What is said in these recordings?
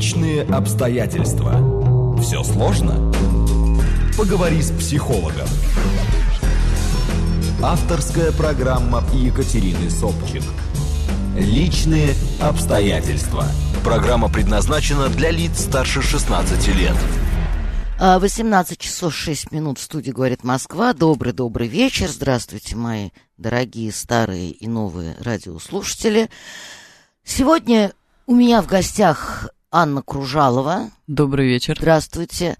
Личные обстоятельства. Все сложно? Поговори с психологом. Авторская программа Екатерины Собчик. Личные обстоятельства. Программа предназначена для лиц старше 16 лет. 18 а, часов 6 минут в студии «Говорит Москва». Добрый-добрый вечер. Здравствуйте, мои дорогие старые и новые радиослушатели. Сегодня у меня в гостях Анна Кружалова. Добрый вечер. Здравствуйте.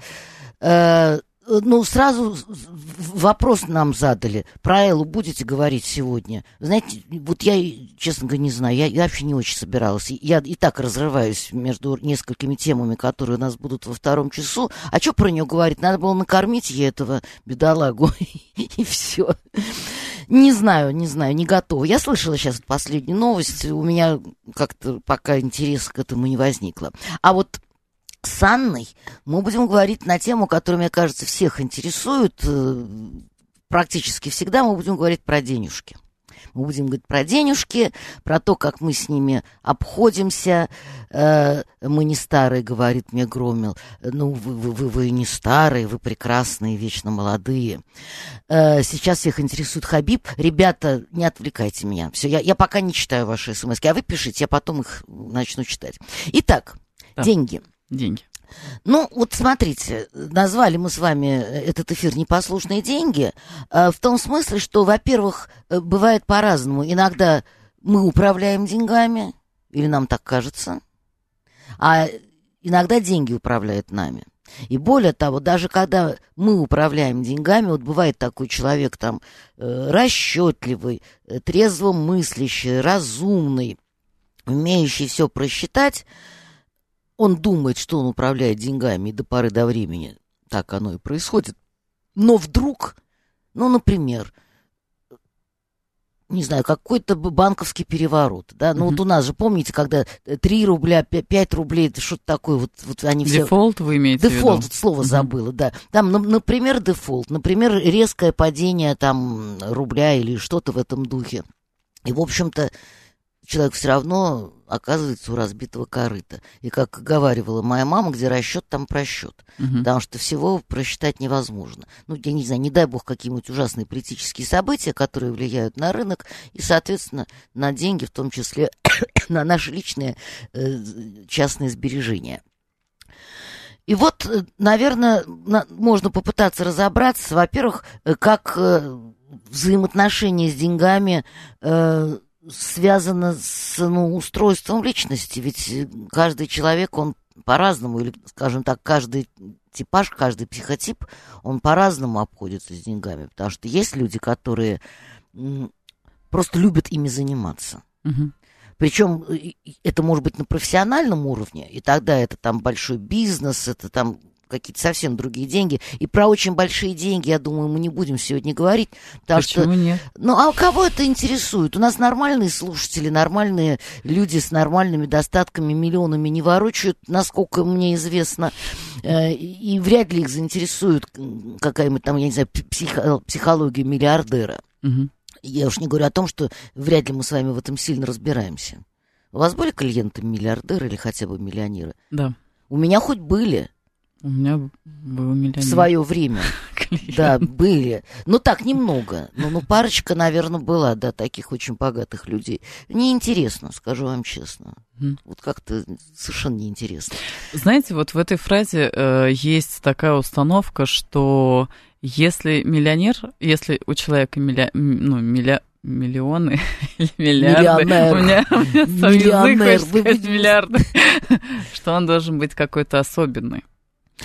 Э, ну, сразу вопрос нам задали. Про Эллу будете говорить сегодня? Знаете, вот я, честно говоря, не знаю. Я, я вообще не очень собиралась. Я и так разрываюсь между несколькими темами, которые у нас будут во втором часу. А что про нее говорить? Надо было накормить ей этого бедолагу, и все. Не знаю, не знаю, не готова. Я слышала сейчас последнюю новость. У меня как-то пока интереса к этому не возникло. А вот с Анной мы будем говорить на тему, которая, мне кажется, всех интересует. Э, практически всегда мы будем говорить про денежки. Мы будем говорить про денежки, про то, как мы с ними обходимся. Э, мы не старые, говорит мне Громил. Ну, вы, вы, вы, вы не старые, вы прекрасные, вечно молодые. Э, сейчас всех интересует Хабиб. Ребята, не отвлекайте меня. Все, я, я пока не читаю ваши смс а вы пишите, я потом их начну читать. Итак, да. деньги деньги? Ну, вот смотрите, назвали мы с вами этот эфир «Непослушные деньги» э, в том смысле, что, во-первых, э, бывает по-разному. Иногда мы управляем деньгами, или нам так кажется, а иногда деньги управляют нами. И более того, даже когда мы управляем деньгами, вот бывает такой человек там э, расчетливый, трезво мыслящий, разумный, умеющий все просчитать, он думает, что он управляет деньгами, и до поры до времени так оно и происходит. Но вдруг, ну, например, не знаю, какой-то банковский переворот, да, ну mm-hmm. вот у нас же, помните, когда 3 рубля, 5 рублей, это что-то такое, вот, вот они все... Дефолт вы имеете Дефолт, в виду? слово mm-hmm. забыла, да. Там, например, дефолт, например, резкое падение там рубля или что-то в этом духе. И, в общем-то, человек все равно оказывается у разбитого корыта. И как говаривала моя мама, где расчет, там просчет. Угу. Потому что всего просчитать невозможно. Ну, я не знаю, не дай бог какие-нибудь ужасные политические события, которые влияют на рынок и, соответственно, на деньги, в том числе на наши личные э, частные сбережения. И вот, э, наверное, на, можно попытаться разобраться, во-первых, э, как э, взаимоотношения с деньгами э, связано с ну, устройством личности, ведь каждый человек, он по-разному, или, скажем так, каждый типаж, каждый психотип, он по-разному обходится с деньгами, потому что есть люди, которые просто любят ими заниматься. Угу. Причем это может быть на профессиональном уровне, и тогда это там большой бизнес, это там какие-то совсем другие деньги. И про очень большие деньги, я думаю, мы не будем сегодня говорить. Потому Почему что, нет? Ну, а кого это интересует? У нас нормальные слушатели, нормальные люди с нормальными достатками, миллионами не ворочают, насколько мне известно. Э, и вряд ли их заинтересует какая-нибудь там, я не знаю, психо- психология миллиардера. Угу. Я уж не говорю о том, что вряд ли мы с вами в этом сильно разбираемся. У вас были клиенты миллиардеры или хотя бы миллионеры? Да. У меня хоть были. У меня был миллионер. В свое время. Да, были. Ну, так, немного. Ну, ну, парочка, наверное, была, да, таких очень богатых людей. Неинтересно, скажу вам честно. Вот как-то совершенно неинтересно. Знаете, вот в этой фразе э, есть такая установка, что если миллионер, если у человека милля, ну, милля, миллионы или миллиарды. Миллионер. У меня, у меня Миллионер. язык, миллиарды. что он должен быть какой-то особенный.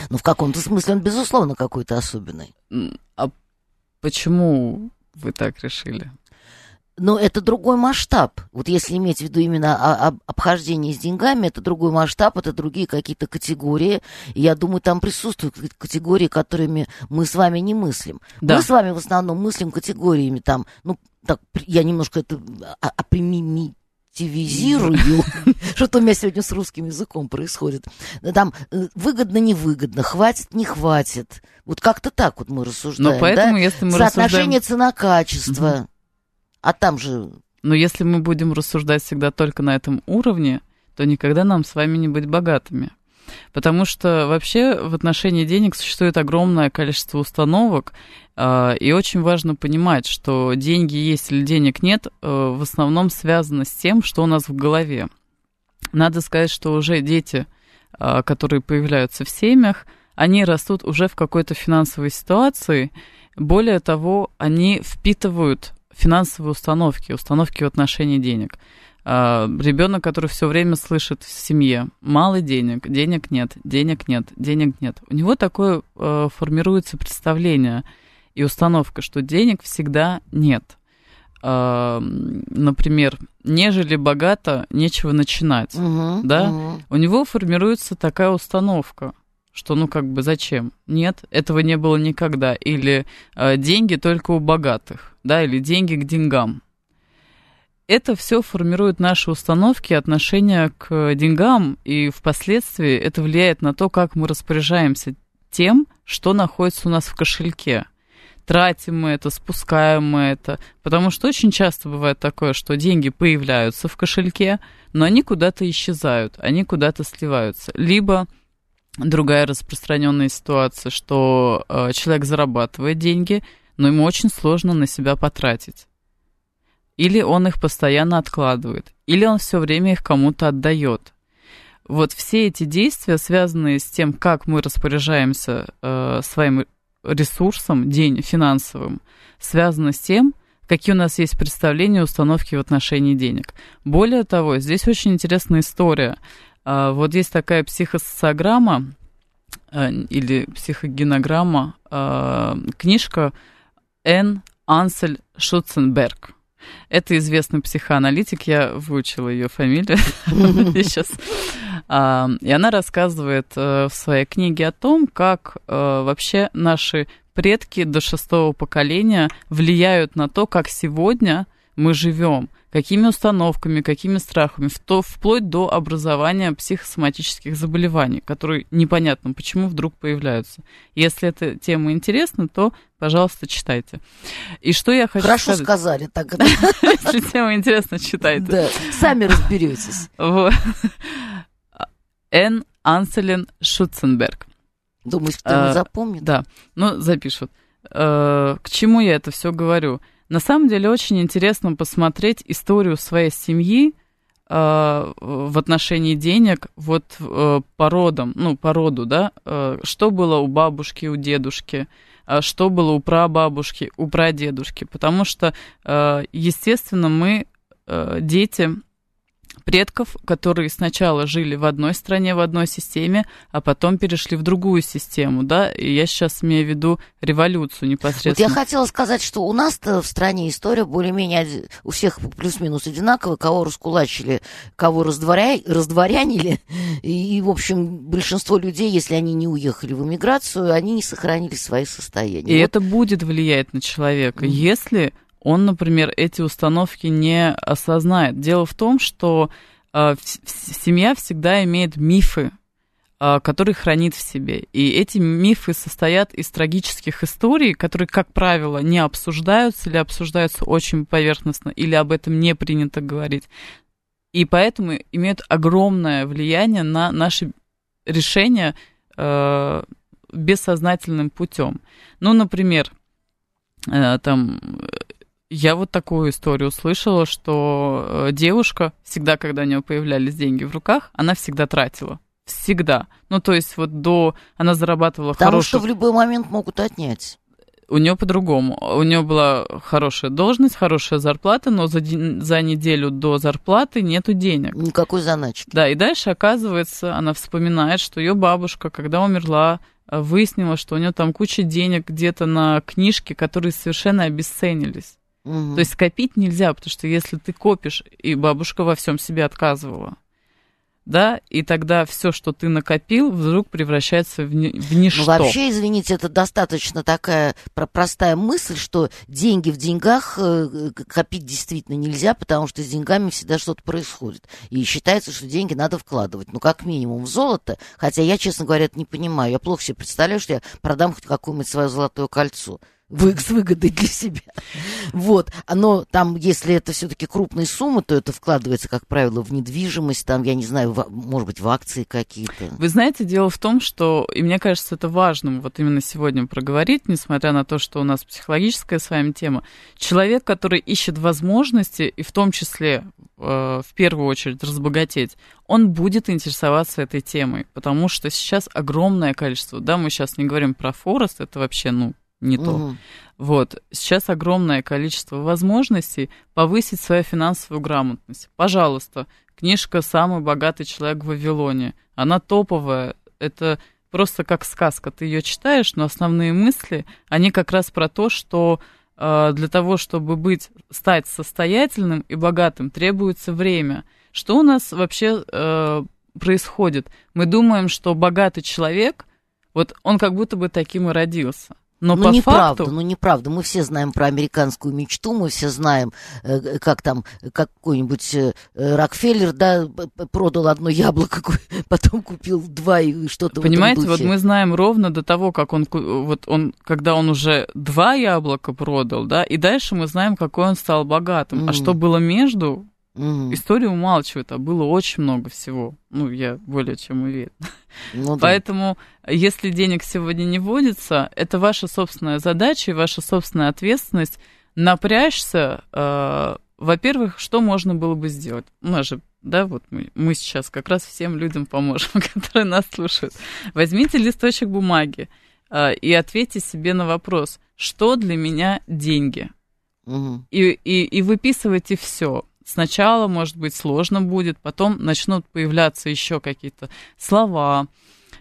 Ну, в каком-то смысле он, безусловно, какой-то особенный. А почему вы так решили? Но это другой масштаб. Вот если иметь в виду именно обхождение с деньгами, это другой масштаб, это другие какие-то категории. И я думаю, там присутствуют категории, которыми мы с вами не мыслим. Да. Мы с вами в основном мыслим категориями там, ну, так, я немножко это опримими активизирую. Что-то у меня сегодня с русским языком происходит. Там э, выгодно-невыгодно, хватит, не хватит. Вот как-то так вот мы рассуждаем. Но поэтому, да? если мы Соотношение рассуждаем... цена-качество. Угу. А там же... Но если мы будем рассуждать всегда только на этом уровне, то никогда нам с вами не быть богатыми. Потому что вообще в отношении денег существует огромное количество установок, а, и очень важно понимать, что деньги есть или денег нет, э, в основном связано с тем, что у нас в голове. Надо сказать, что уже дети, а, которые появляются в семьях, они растут уже в какой-то финансовой ситуации. Более того, они впитывают финансовые установки, установки в отношении денег. А, ребенок, который все время слышит в семье мало денег, денег нет, денег нет, денег нет. У него такое э, формируется представление и установка, что денег всегда нет. Э, например, нежели богато, нечего начинать. Угу, да? угу. У него формируется такая установка что ну как бы зачем? Нет, этого не было никогда. Или э, деньги только у богатых, да, или деньги к деньгам. Это все формирует наши установки, отношения к деньгам, и впоследствии это влияет на то, как мы распоряжаемся тем, что находится у нас в кошельке. Тратим мы это, спускаем мы это. Потому что очень часто бывает такое, что деньги появляются в кошельке, но они куда-то исчезают, они куда-то сливаются. Либо Другая распространенная ситуация, что э, человек зарабатывает деньги, но ему очень сложно на себя потратить. Или он их постоянно откладывает, или он все время их кому-то отдает. Вот все эти действия, связанные с тем, как мы распоряжаемся э, своим ресурсом, день финансовым, связаны с тем, какие у нас есть представления, установки в отношении денег. Более того, здесь очень интересная история. А, вот есть такая психосоциограмма э, или психогенограмма, а, книжка Н. Ансель Шутценберг. Это известный психоаналитик, я выучила ее фамилию сейчас. А, и она рассказывает э, в своей книге о том, как э, вообще наши предки до шестого поколения влияют на то, как сегодня мы живем какими установками, какими страхами, то, вплоть до образования психосоматических заболеваний, которые непонятно почему вдруг появляются. Если эта тема интересна, то, пожалуйста, читайте. И что я хочу Хорошо сказать... сказали так. Если тема интересна, читайте. Да, сами разберетесь. Н. Анселин Шутценберг. Думаешь, кто запомнит? Да, ну, запишут. Э, к чему я это все говорю? На самом деле очень интересно посмотреть историю своей семьи э, в отношении денег вот э, по родам, ну, по роду, да, э, что было у бабушки, у дедушки, э, что было у прабабушки, у прадедушки, потому что, э, естественно, мы, э, дети, предков, которые сначала жили в одной стране, в одной системе, а потом перешли в другую систему, да, и я сейчас имею в виду революцию непосредственно. Вот я хотела сказать, что у нас-то в стране история более-менее у всех плюс-минус одинаковая, кого раскулачили, кого раздворя... раздворянили, и, в общем, большинство людей, если они не уехали в эмиграцию, они не сохранили свои состояния. И вот. это будет влиять на человека, mm-hmm. если он, например, эти установки не осознает. Дело в том, что э, семья всегда имеет мифы, э, которые хранит в себе. И эти мифы состоят из трагических историй, которые, как правило, не обсуждаются или обсуждаются очень поверхностно, или об этом не принято говорить. И поэтому имеют огромное влияние на наши решения э, бессознательным путем. Ну, например, э, там я вот такую историю услышала, что э, девушка всегда, когда у нее появлялись деньги в руках, она всегда тратила. Всегда. Ну, то есть вот до... Она зарабатывала Потому хорошую... что в любой момент могут отнять. У нее по-другому. У нее была хорошая должность, хорошая зарплата, но за, за неделю до зарплаты нету денег. Никакой заначки. Да, и дальше, оказывается, она вспоминает, что ее бабушка, когда умерла, э, выяснила, что у нее там куча денег где-то на книжки, которые совершенно обесценились. Угу. То есть скопить нельзя, потому что если ты копишь, и бабушка во всем себе отказывала, да, и тогда все, что ты накопил, вдруг превращается в, ни, в ничто. Ну, вообще, извините, это достаточно такая простая мысль, что деньги в деньгах э, копить действительно нельзя, потому что с деньгами всегда что-то происходит. И считается, что деньги надо вкладывать, ну, как минимум в золото, хотя я, честно говоря, это не понимаю. Я плохо себе представляю, что я продам хоть какое-нибудь свое золотое кольцо. С выгодой для себя. Вот, оно там, если это все-таки крупные суммы, то это вкладывается, как правило, в недвижимость, там, я не знаю, в, может быть, в акции какие-то. Вы знаете, дело в том, что, и мне кажется, это важным вот именно сегодня проговорить, несмотря на то, что у нас психологическая с вами тема. Человек, который ищет возможности, и в том числе, э, в первую очередь, разбогатеть, он будет интересоваться этой темой, потому что сейчас огромное количество, да, мы сейчас не говорим про Форест, это вообще, ну, не то. Угу. Вот. Сейчас огромное количество возможностей повысить свою финансовую грамотность. Пожалуйста, книжка «Самый богатый человек в Вавилоне». Она топовая. Это просто как сказка. Ты ее читаешь, но основные мысли, они как раз про то, что э, для того, чтобы быть, стать состоятельным и богатым, требуется время. Что у нас вообще э, происходит? Мы думаем, что богатый человек, вот он как будто бы таким и родился. Но ну, по неправда, факту... ну неправда. Мы все знаем про американскую мечту, мы все знаем, э, как там какой-нибудь э, Рокфеллер, да, продал одно яблоко, потом купил два и что-то Понимаете, вот мы знаем ровно до того, как он, вот он, когда он уже два яблока продал, да, и дальше мы знаем, какой он стал богатым. Mm. А что было между, Угу. История умалчивает, а было очень много всего. Ну, я более чем уверен. Ну, да. Поэтому, если денег сегодня не водится, это ваша собственная задача и ваша собственная ответственность напрячься. Э, во-первых, что можно было бы сделать? У нас же, да, вот мы, мы сейчас как раз всем людям поможем, которые нас слушают. Возьмите листочек бумаги э, и ответьте себе на вопрос, что для меня деньги? Угу. И, и, и выписывайте все Сначала, может быть, сложно будет, потом начнут появляться еще какие-то слова,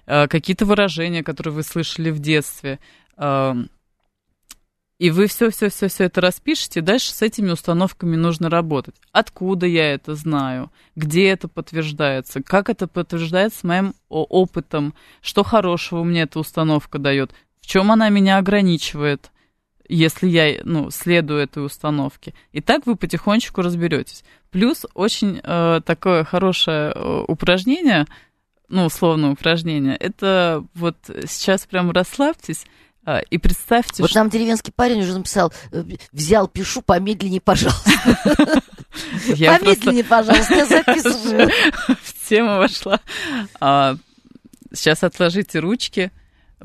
э, какие-то выражения, которые вы слышали в детстве. Эм, и вы все-все-все-все это распишете, дальше с этими установками нужно работать. Откуда я это знаю? Где это подтверждается? Как это подтверждается моим опытом? Что хорошего мне эта установка дает? В чем она меня ограничивает? Если я, ну, следую этой установке. И так вы потихонечку разберетесь. Плюс очень э, такое хорошее э, упражнение, ну, условное упражнение, это вот сейчас прям расслабьтесь, э, и представьте, Вот что... нам деревенский парень уже написал, э, взял, пишу, помедленнее, пожалуйста. Помедленнее, пожалуйста, я записываю. В тему вошла. А, сейчас отложите ручки,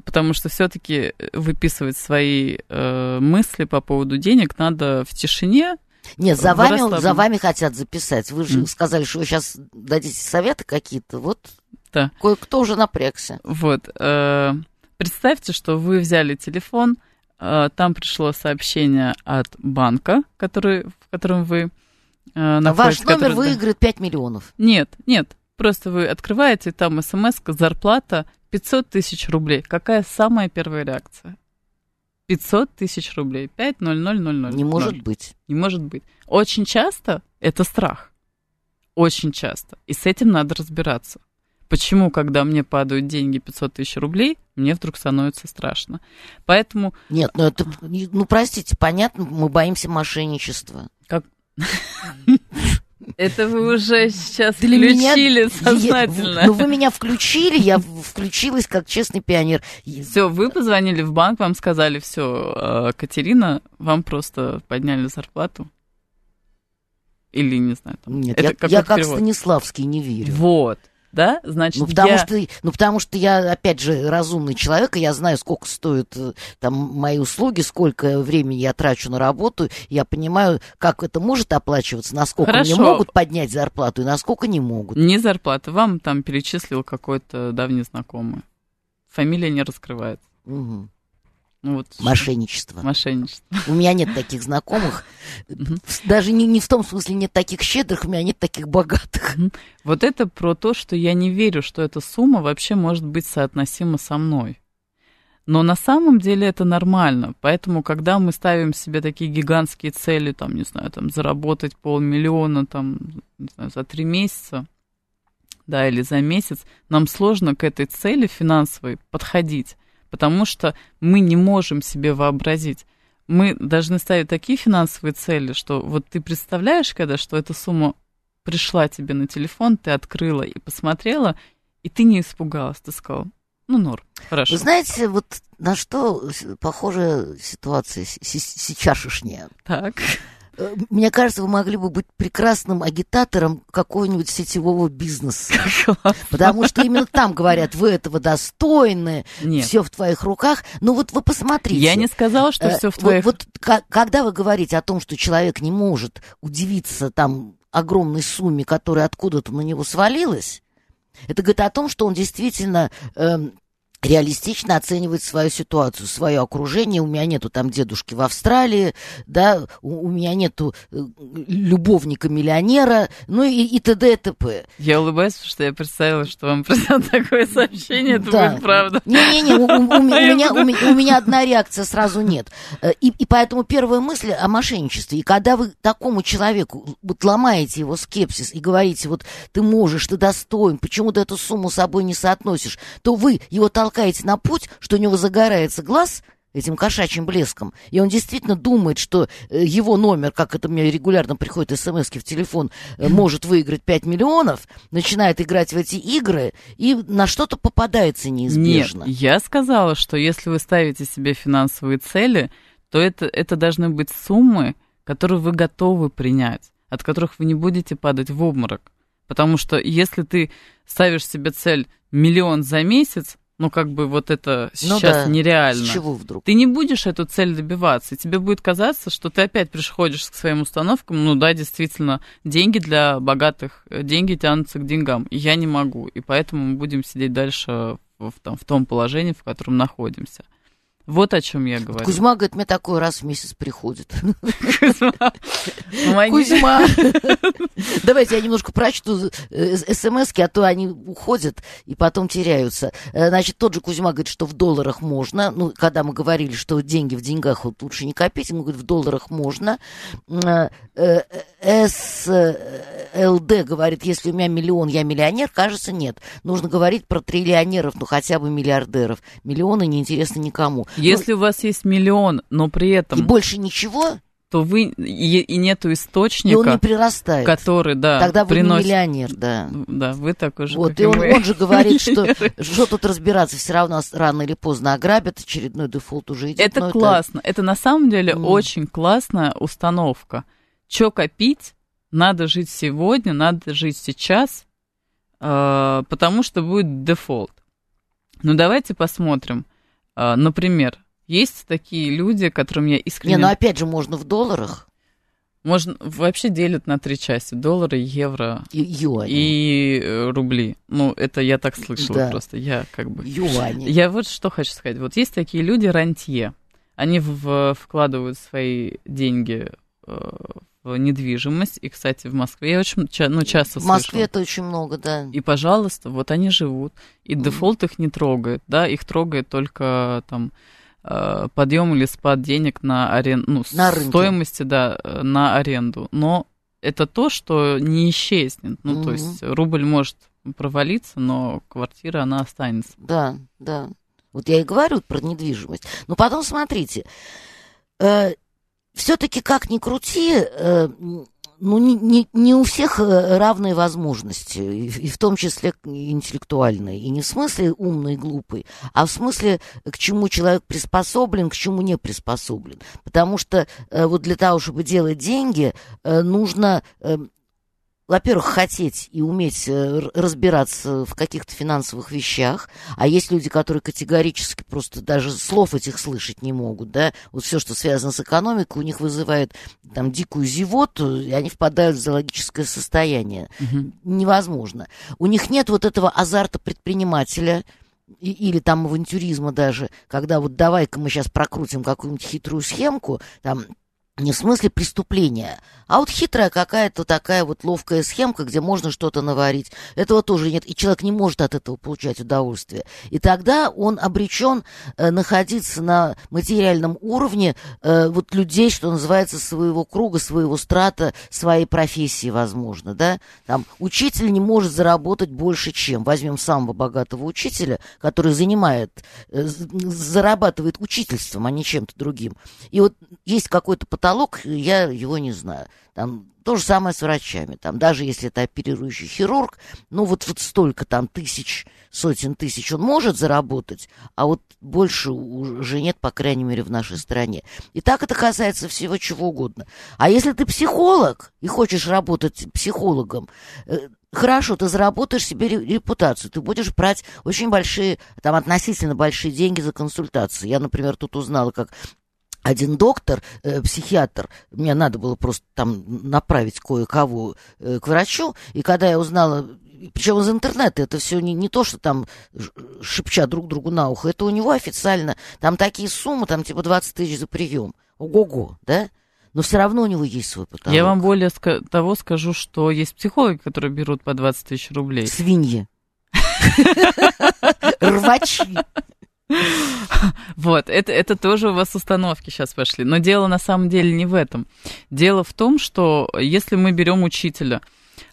потому что все-таки выписывать свои э, мысли по поводу денег надо в тишине. Нет, за вами, за вами хотят записать. Вы же mm. сказали, что вы сейчас дадите советы какие-то. Вот да. кое-кто уже напрягся. Вот. Э, представьте, что вы взяли телефон, э, там пришло сообщение от банка, который, в котором вы э, находитесь. Ваш номер который, выиграет 5 миллионов. Нет, нет. Просто вы открываете, там смс зарплата 500 тысяч рублей. Какая самая первая реакция? 500 тысяч рублей. 5 0 0 0 0. Не может быть. Не может быть. Очень часто это страх. Очень часто. И с этим надо разбираться. Почему, когда мне падают деньги 500 тысяч рублей, мне вдруг становится страшно? Поэтому... Нет, ну это... Ну, простите, понятно, мы боимся мошенничества. Как... Это вы уже сейчас Для включили меня... сознательно. Ну, вы меня включили, я включилась как честный пионер. Все, вы позвонили в банк, вам сказали, все, э, Катерина, вам просто подняли зарплату. Или, не знаю, там. Нет, это я, я как Станиславский не верю. Вот да, значит, ну, потому я... что, ну, потому что я, опять же, разумный человек, и я знаю, сколько стоят э, там мои услуги, сколько времени я трачу на работу, я понимаю, как это может оплачиваться, насколько Хорошо. мне могут поднять зарплату и насколько не могут. Не зарплата, вам там перечислил какой-то давний знакомый. Фамилия не раскрывается. Угу. Ну, вот, Мошенничество. Мошенничество. У меня нет таких знакомых. Даже не, не в том смысле нет таких щедрых, у меня нет таких богатых. Вот это про то, что я не верю, что эта сумма вообще может быть соотносима со мной. Но на самом деле это нормально. Поэтому, когда мы ставим себе такие гигантские цели, там, не знаю, там, заработать полмиллиона, там, не знаю, за три месяца, да, или за месяц, нам сложно к этой цели финансовой подходить потому что мы не можем себе вообразить. Мы должны ставить такие финансовые цели, что вот ты представляешь, когда, что эта сумма пришла тебе на телефон, ты открыла и посмотрела, и ты не испугалась, ты сказала, Ну, норм. Хорошо. Вы знаете, вот на что похожа ситуация сейчасшняя? Так. Э, мне кажется, вы могли бы быть прекрасным агитатором какого-нибудь сетевого бизнеса. Потому что именно там говорят, вы этого достойны, все в твоих руках. Ну вот вы посмотрите. Я не сказала, что все в э, твоих... Вот, вот когда вы говорите о том, что человек не может удивиться там огромной сумме, которая откуда-то на него свалилась, это говорит о том, что он действительно э, реалистично оценивать свою ситуацию, свое окружение. У меня нету там дедушки в Австралии, да, у, у меня нету э, любовника-миллионера, ну и, и т.д. и т.п. Я улыбаюсь, потому что я представила, что вам придет такое сообщение, это да. будет правда. Не-не-не, у, у, у, меня, у, меня, у меня одна реакция сразу нет. Э, и, и поэтому первая мысль о мошенничестве. И когда вы такому человеку вот ломаете его скепсис и говорите, вот ты можешь, ты достоин, почему ты эту сумму с собой не соотносишь, то вы его толкаете толкаете на путь, что у него загорается глаз этим кошачьим блеском, и он действительно думает, что э, его номер, как это мне регулярно приходит смс в телефон, э, может выиграть 5 миллионов, начинает играть в эти игры и на что-то попадается неизбежно. Нет, я сказала, что если вы ставите себе финансовые цели, то это, это должны быть суммы, которые вы готовы принять, от которых вы не будете падать в обморок. Потому что если ты ставишь себе цель миллион за месяц, ну, как бы вот это ну сейчас да. нереально. С чего вдруг? Ты не будешь эту цель добиваться. тебе будет казаться, что ты опять приходишь к своим установкам. Ну да, действительно, деньги для богатых, деньги тянутся к деньгам. И я не могу. И поэтому мы будем сидеть дальше в, там, в том положении, в котором находимся. Вот о чем я говорю. Кузьма говорит, мне такой раз в месяц приходит. Кузьма. Кузьма. Давайте я немножко прочту э, смс а то они уходят и потом теряются. Э, значит, тот же Кузьма говорит, что в долларах можно. Ну, когда мы говорили, что деньги в деньгах вот лучше не копить, ему говорит, в долларах можно. Э, СЛД говорит, если у меня миллион, я миллионер, кажется, нет. Нужно говорить про триллионеров, ну хотя бы миллиардеров. Миллионы неинтересны никому. Если ну, у вас есть миллион, но при этом... И больше ничего? то вы и, и нету источника, и он не прирастает. который, да, Тогда вы приносит... не миллионер, да. Да, вы такой же, Вот, и он, он же говорит, что что тут разбираться, все равно рано или поздно ограбят, очередной дефолт уже идет. Это классно, это... это на самом деле mm. очень классная установка. Че копить, надо жить сегодня, надо жить сейчас, э, потому что будет дефолт. Ну давайте посмотрим, например, есть такие люди, которым я искренне... Не, ну опять же, можно в долларах. Можно вообще делят на три части: доллары, евро и юани. и э, рубли. Ну, это я так слышала да. просто. Я как бы. Юани. Я вот что хочу сказать. Вот есть такие люди рантье. Они в, вкладывают свои деньги э, недвижимость. И, кстати, в Москве я очень ну, часто В Москве это очень много, да. И, пожалуйста, вот они живут. И mm. дефолт их не трогает, да, их трогает только там э, подъем или спад денег на аренду, ну, на стоимости, да, на аренду. Но это то, что не исчезнет. Ну, mm-hmm. то есть рубль может провалиться, но квартира, она останется. Да, да. Вот я и говорю про недвижимость. Но потом смотрите, э, все-таки как ни крути, э, ну, не, не, не у всех э, равные возможности, и, и в том числе интеллектуальные. И не в смысле умный и глупый, а в смысле, к чему человек приспособлен, к чему не приспособлен. Потому что э, вот для того, чтобы делать деньги, э, нужно э, во-первых, хотеть и уметь э, разбираться в каких-то финансовых вещах, а есть люди, которые категорически просто даже слов этих слышать не могут, да, вот все, что связано с экономикой, у них вызывает там дикую зевоту, и они впадают в зоологическое состояние. Угу. Невозможно. У них нет вот этого азарта предпринимателя, и, или там авантюризма даже, когда вот давай-ка мы сейчас прокрутим какую-нибудь хитрую схемку, там не в смысле преступления, а вот хитрая какая-то такая вот ловкая схемка, где можно что-то наварить. Этого тоже нет, и человек не может от этого получать удовольствие. И тогда он обречен э, находиться на материальном уровне э, вот людей, что называется, своего круга, своего страта, своей профессии, возможно, да. Там учитель не может заработать больше, чем. Возьмем самого богатого учителя, который занимает, э, зарабатывает учительством, а не чем-то другим. И вот есть какой-то потолок, я его не знаю. Там То же самое с врачами. Там, даже если это оперирующий хирург, ну вот, вот столько там тысяч, сотен тысяч он может заработать, а вот больше уже нет, по крайней мере, в нашей стране. И так это касается всего чего угодно. А если ты психолог и хочешь работать психологом, э, хорошо, ты заработаешь себе репутацию, ты будешь брать очень большие, там, относительно большие деньги за консультации. Я, например, тут узнала, как один доктор, э, психиатр, мне надо было просто там направить кое-кого э, к врачу, и когда я узнала, причем из интернета, это все не, не то, что там шепча друг другу на ухо, это у него официально, там такие суммы, там типа 20 тысяч за прием. Ого-го, да? но все равно у него есть свой потолок. Я вам более ска- того скажу, что есть психологи, которые берут по 20 тысяч рублей. Свиньи. Рвачи. Вот, это, это тоже у вас установки сейчас пошли. Но дело на самом деле не в этом. Дело в том, что если мы берем учителя,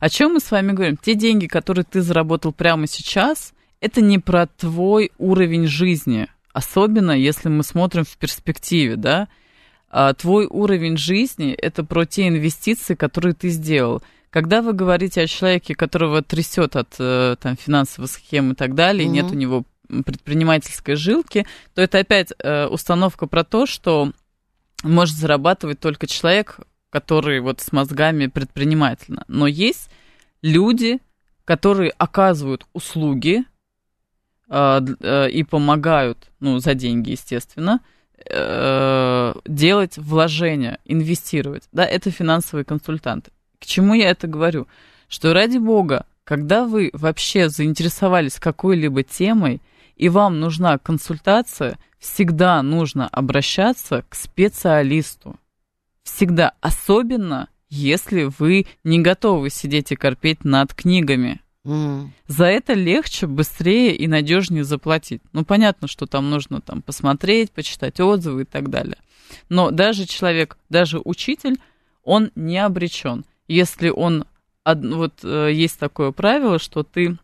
о чем мы с вами говорим? Те деньги, которые ты заработал прямо сейчас, это не про твой уровень жизни. Особенно, если мы смотрим в перспективе, да? А твой уровень жизни – это про те инвестиции, которые ты сделал. Когда вы говорите о человеке, которого трясет от э, там, финансовых схем и так далее, mm-hmm. нет у него предпринимательской жилки, то это опять э, установка про то, что может зарабатывать только человек, который вот с мозгами предпринимательно. Но есть люди, которые оказывают услуги э, э, и помогают, ну, за деньги, естественно, э, делать вложения, инвестировать. Да, это финансовые консультанты. К чему я это говорю? Что ради бога, когда вы вообще заинтересовались какой-либо темой, и вам нужна консультация, всегда нужно обращаться к специалисту. Всегда, особенно если вы не готовы сидеть и корпеть над книгами. Mm. За это легче, быстрее и надежнее заплатить. Ну, понятно, что там нужно там посмотреть, почитать отзывы и так далее. Но даже человек, даже учитель, он не обречен. Если он, вот э, есть такое правило, что ты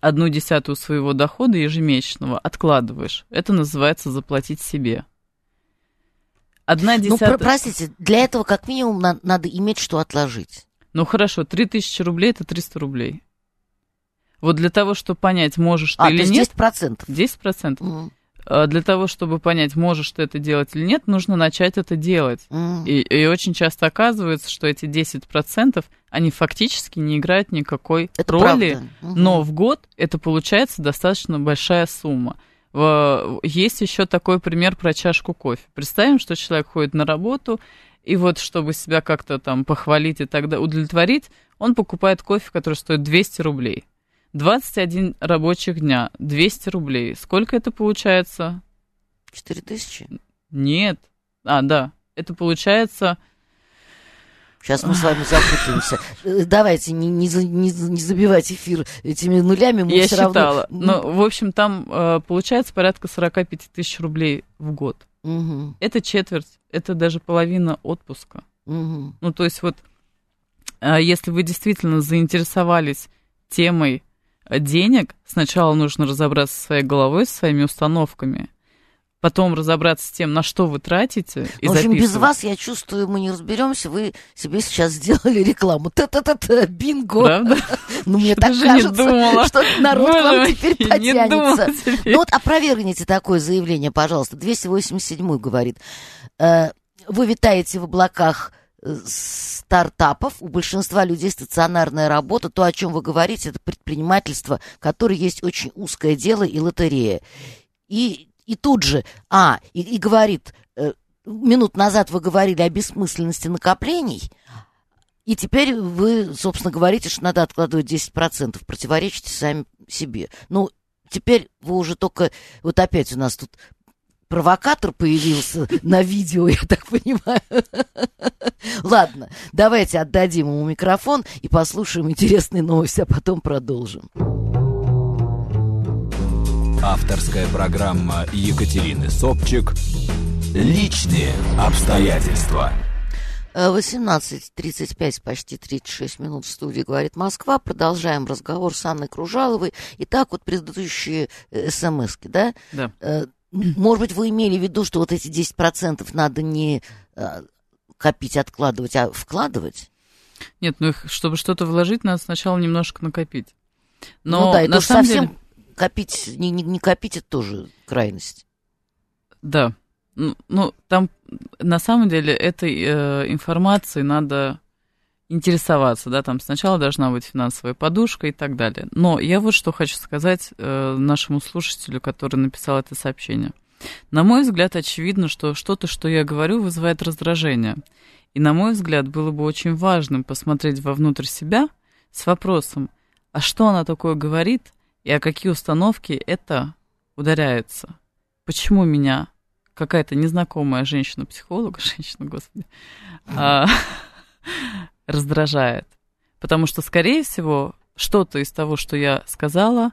одну десятую своего дохода ежемесячного откладываешь. Это называется заплатить себе. Одна ну, десятая... Ну, простите, для этого как минимум на- надо иметь что отложить. Ну, хорошо, 3000 рублей – это 300 рублей. Вот для того, чтобы понять, можешь ты а, или то есть нет... 10%? 10%. Угу. Для того, чтобы понять, можешь ты это делать или нет, нужно начать это делать. Mm. И, и очень часто оказывается, что эти 10%, они фактически не играют никакой это роли, угу. но в год это получается достаточно большая сумма. Есть еще такой пример про чашку кофе. Представим, что человек ходит на работу, и вот чтобы себя как-то там похвалить и тогда удовлетворить, он покупает кофе, который стоит 200 рублей. 21 рабочих дня, 200 рублей. Сколько это получается? 4 тысячи? Нет. А, да. Это получается... Сейчас мы с вами запутаемся. Давайте не, не, не, не забивать эфир этими нулями. Мы Я все считала. Равно... Ну, в общем, там э, получается порядка 45 тысяч рублей в год. Угу. Это четверть, это даже половина отпуска. Угу. Ну, то есть вот, э, если вы действительно заинтересовались темой денег, сначала нужно разобраться со своей головой, со своими установками, потом разобраться с тем, на что вы тратите. И в общем, без вас, я чувствую, мы не разберемся. Вы себе сейчас сделали рекламу. Та-та-та-та, бинго. Правда? Ну, мне так кажется, что народ к вам теперь потянется. Ну вот опровергните такое заявление, пожалуйста. 287 говорит. «Э, вы витаете в облаках стартапов, у большинства людей стационарная работа, то, о чем вы говорите, это предпринимательство, которое есть очень узкое дело и лотерея. И, и тут же, а, и, и говорит, э, минут назад вы говорили о бессмысленности накоплений, и теперь вы, собственно, говорите, что надо откладывать 10%, противоречите сами себе. Ну, теперь вы уже только, вот опять у нас тут провокатор появился на видео, я так понимаю. Ладно, давайте отдадим ему микрофон и послушаем интересные новости, а потом продолжим. Авторская программа Екатерины Собчик «Личные обстоятельства». 18.35, почти 36 минут в студии «Говорит Москва». Продолжаем разговор с Анной Кружаловой. Итак, вот предыдущие э, смс да? Да. Может быть, вы имели в виду, что вот эти 10% надо не э, копить, откладывать, а вкладывать? Нет, ну их, чтобы что-то вложить, надо сначала немножко накопить. Но ну да, и на самом совсем деле, копить, не, не, не копить, это тоже крайность. да, ну, ну, там на самом деле этой э, информацией надо интересоваться, да, там сначала должна быть финансовая подушка и так далее. Но я вот что хочу сказать э, нашему слушателю, который написал это сообщение. На мой взгляд, очевидно, что что-то, что я говорю, вызывает раздражение. И, на мой взгляд, было бы очень важным посмотреть вовнутрь себя с вопросом, а что она такое говорит и о какие установки это ударяется? Почему меня какая-то незнакомая женщина-психолог, женщина, господи, раздражает? Потому что, скорее всего, что-то из того, что я сказала,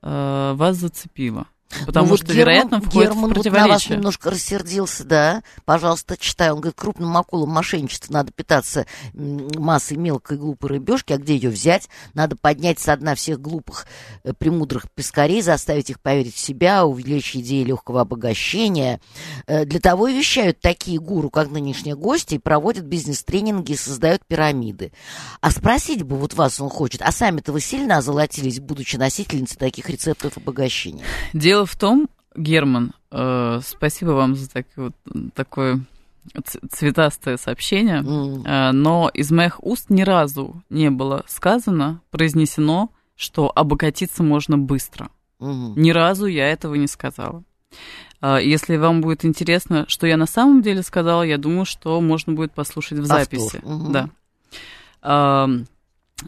а, вас зацепило. Потому Ну, что, вот вероятно, Герман, входит Герман в вот на вас противоречие. немножко рассердился, да. Пожалуйста, читай. Он говорит, крупным акулам мошенничества надо питаться массой мелкой глупой рыбешки, а где ее взять? Надо поднять со дна всех глупых, э, премудрых пескарей, заставить их поверить в себя, увеличить идеи легкого обогащения. Э, Для того и вещают такие гуру, как нынешние гости, и проводят бизнес-тренинги и создают пирамиды. А спросить бы вот вас он хочет, а сами-то вы сильно озолотились, будучи носительницей таких рецептов обогащения? Дело в том, Герман, э, спасибо вам за так- вот, такое цветастое сообщение, М. э, но из моих уст ни разу не было сказано, произнесено, что обогатиться можно быстро. Мгм. Ни разу я этого не сказала. А, Если вам будет интересно, что я на самом деле сказала, я думаю, что можно будет послушать в записи. Мгм. Да. Ам,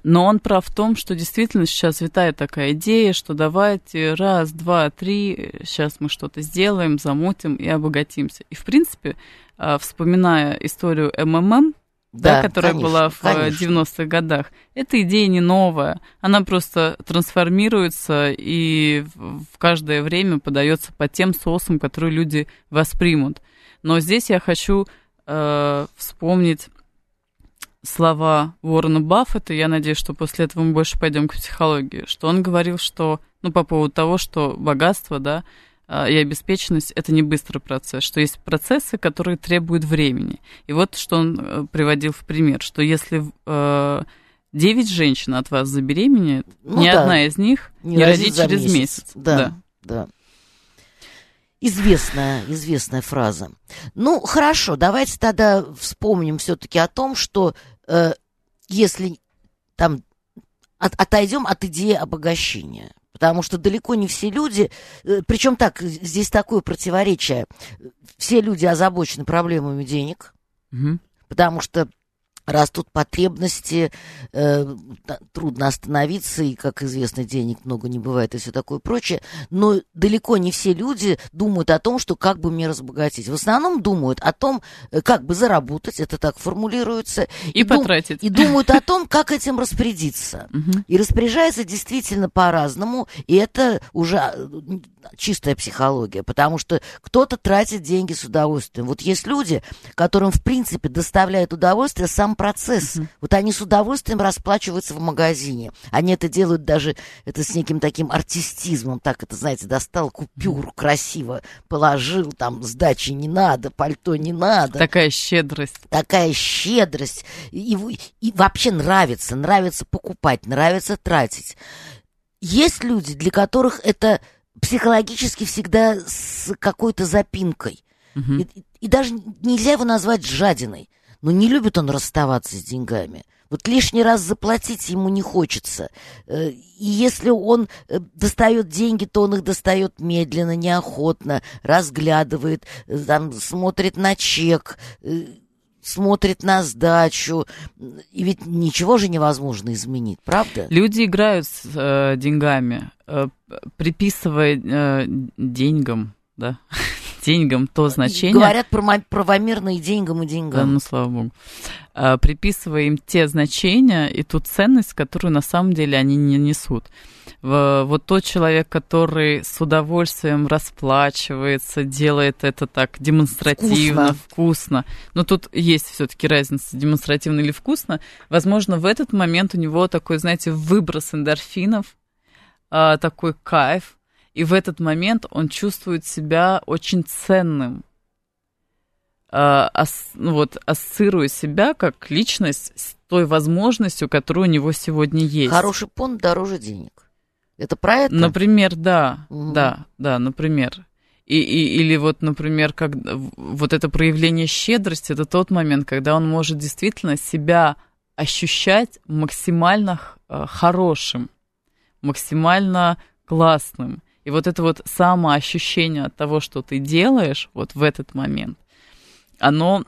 Но он прав в том, что действительно сейчас витает такая идея, что давайте раз, два, три, сейчас мы что-то сделаем, замутим и обогатимся. И, в принципе, а, вспоминая историю МММ, да, которая конечно, была в конечно. 90-х годах. Эта идея не новая. Она просто трансформируется и в каждое время подается по тем соусам, которые люди воспримут. Но здесь я хочу э, вспомнить слова Уоррена Баффета. Я надеюсь, что после этого мы больше пойдем к психологии. Что он говорил, что, ну, по поводу того, что богатство, да, а, и обеспеченность это не быстрый процесс, что есть процессы, которые требуют времени. И вот что он э, приводил в пример, что если э, 9 женщин от вас забеременеет, Ну ни да. одна из них Не не, родит через месяц. месяц. Да. Да. Известная, известная фраза. Ну, хорошо, давайте тогда вспомним все-таки о том, что э, если там от- отойдем от идеи обогащения. Потому что далеко не все люди, причем так, здесь такое противоречие. Все люди озабочены проблемами денег, Мгм. потому что растут потребности, э, трудно остановиться, и, как известно, денег много не бывает и все такое прочее. Но далеко не все люди думают о том, что как бы мне разбогатеть. В основном думают о том, э, как бы заработать, это так формулируется. И, дум- потратить. и думают о том, как этим распорядиться. И распоряжается действительно по-разному, и это уже э, чистая психология, потому что кто-то тратит деньги с удовольствием. Вот есть люди, которым, в принципе, доставляет удовольствие сам процесс. Вот они с удовольствием расплачиваются в магазине. Они это делают даже это с неким таким артистизмом. Так это, знаете, достал купюру красиво, положил, там, сдачи не надо, пальто не надо Такая щедрость. такая щедрость. И, и вообще нравится, нравится покупать, нравится тратить. Есть люди, для которых это психологически всегда с какой-то запинкой. Мгм. И, и даже нельзя его назвать жадиной. Но не любит он расставаться с деньгами. Вот лишний раз заплатить ему не хочется. Э, И если он э, достает деньги, то он их достает медленно, неохотно, разглядывает, э, там, смотрит на чек, смотрит на сдачу. И ведь ничего же невозможно изменить, правда? Люди играют с э, деньгами, э, приписывая э, деньгам, да, деньгам то значение. Говорят про правомерные деньгам и Да, деньгам. ну слава богу. А, приписывая им те значения и ту ценность, которую на самом деле они не несут. Вот тот человек, который с удовольствием расплачивается, делает это так демонстративно, Вкусно. вкусно. Но тут есть все-таки разница, демонстративно или вкусно. Возможно, в этот момент у него такой, знаете, выброс эндорфинов, а, такой кайф, и в этот момент он чувствует себя очень ценным, а, ас- ну вот, ассоциируя себя как личность с той возможностью, которая у него сегодня есть. Хороший понт дороже денег. Это про это? Например, да, угу. да, да, например. И, и, или вот, например, как, вот это проявление щедрости, это тот момент, когда он может действительно себя ощущать максимально э, хорошим, максимально классным. И вот это вот самоощущение от того, что ты делаешь вот в этот момент, оно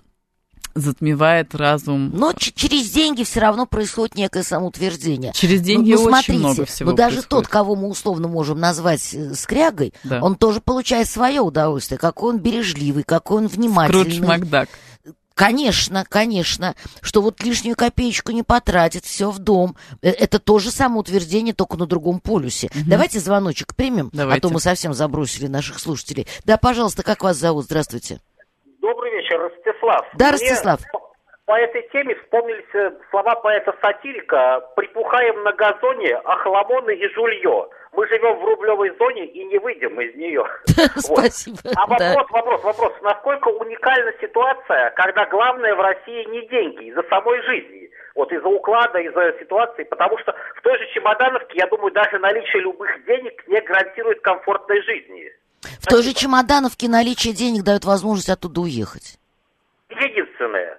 затмевает разум. Но через деньги все равно происходит некое самоутверждение. Через деньги ну, ну, очень смотрите, много всего Но даже тот, кого мы условно можем назвать э, скрягой, да. он тоже получает свое удовольствие. Какой он бережливый, какой он внимательный. Скрудж Макдак. Конечно, конечно, что вот лишнюю копеечку не потратит, все в дом. Э, это тоже самоутверждение, только на другом полюсе. Угу. Давайте звоночек примем, Давайте. а то мы совсем забросили наших слушателей. Да, пожалуйста, как вас зовут? Здравствуйте. Добрый вечер, Ростислав. Да, Ростислав. Мне по этой теме вспомнились э, слова поэта-сатирика «Припухаем на газоне, охламоны и жулье». Мы живем в рублевой зоне и не выйдем из нее. Спасибо. А вопрос, вопрос, вопрос. Насколько уникальна ситуация, когда главное в России не деньги, из-за самой жизни? Вот из-за уклада, из-за ситуации, потому что в той же Чемодановке, я думаю, даже наличие любых денег не гарантирует комфортной жизни. В той же Чемодановке наличие денег дает возможность оттуда уехать. Единственное.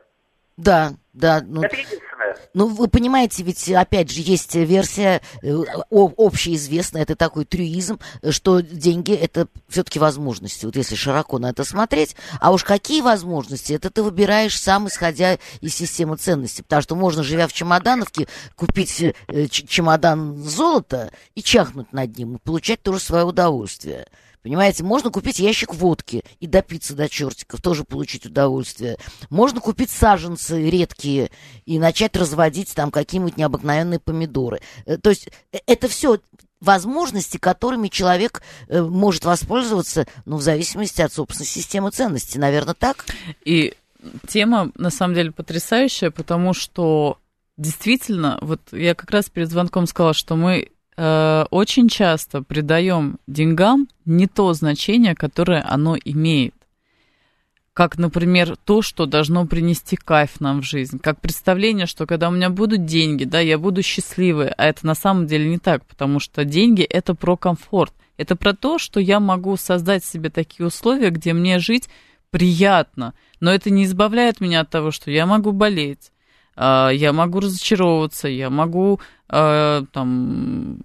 Да, да. Ну, Это единственное. Ну, вы понимаете, ведь, опять же, есть версия э, общеизвестная, это такой трюизм, что деньги – это все-таки возможности, вот если широко на это смотреть. А уж какие возможности, это ты выбираешь сам, исходя из системы ценностей. Потому что можно, живя в чемодановке, купить э, чемодан золота и чахнуть над ним, и получать тоже свое удовольствие. Понимаете, можно купить ящик водки и допиться до чертиков, тоже получить удовольствие. Можно купить саженцы редкие и начать разводить там какие-нибудь необыкновенные помидоры. Э, то есть э, это все возможности, которыми человек э, может воспользоваться, ну, в зависимости от собственной системы ценностей. Наверное, так? И тема, на самом деле, потрясающая, потому что действительно, вот я как раз перед звонком сказала, что мы Э, очень часто придаем деньгам не то значение, которое оно имеет. Как, например, то, что должно принести кайф нам в жизнь. Как представление, что когда у меня будут деньги, да, я буду счастливой. А это на самом деле не так, потому что деньги – это про комфорт. Это про то, что я могу создать себе такие условия, где мне жить приятно. Но это не избавляет меня от того, что я могу болеть, я могу разочаровываться, я могу э, там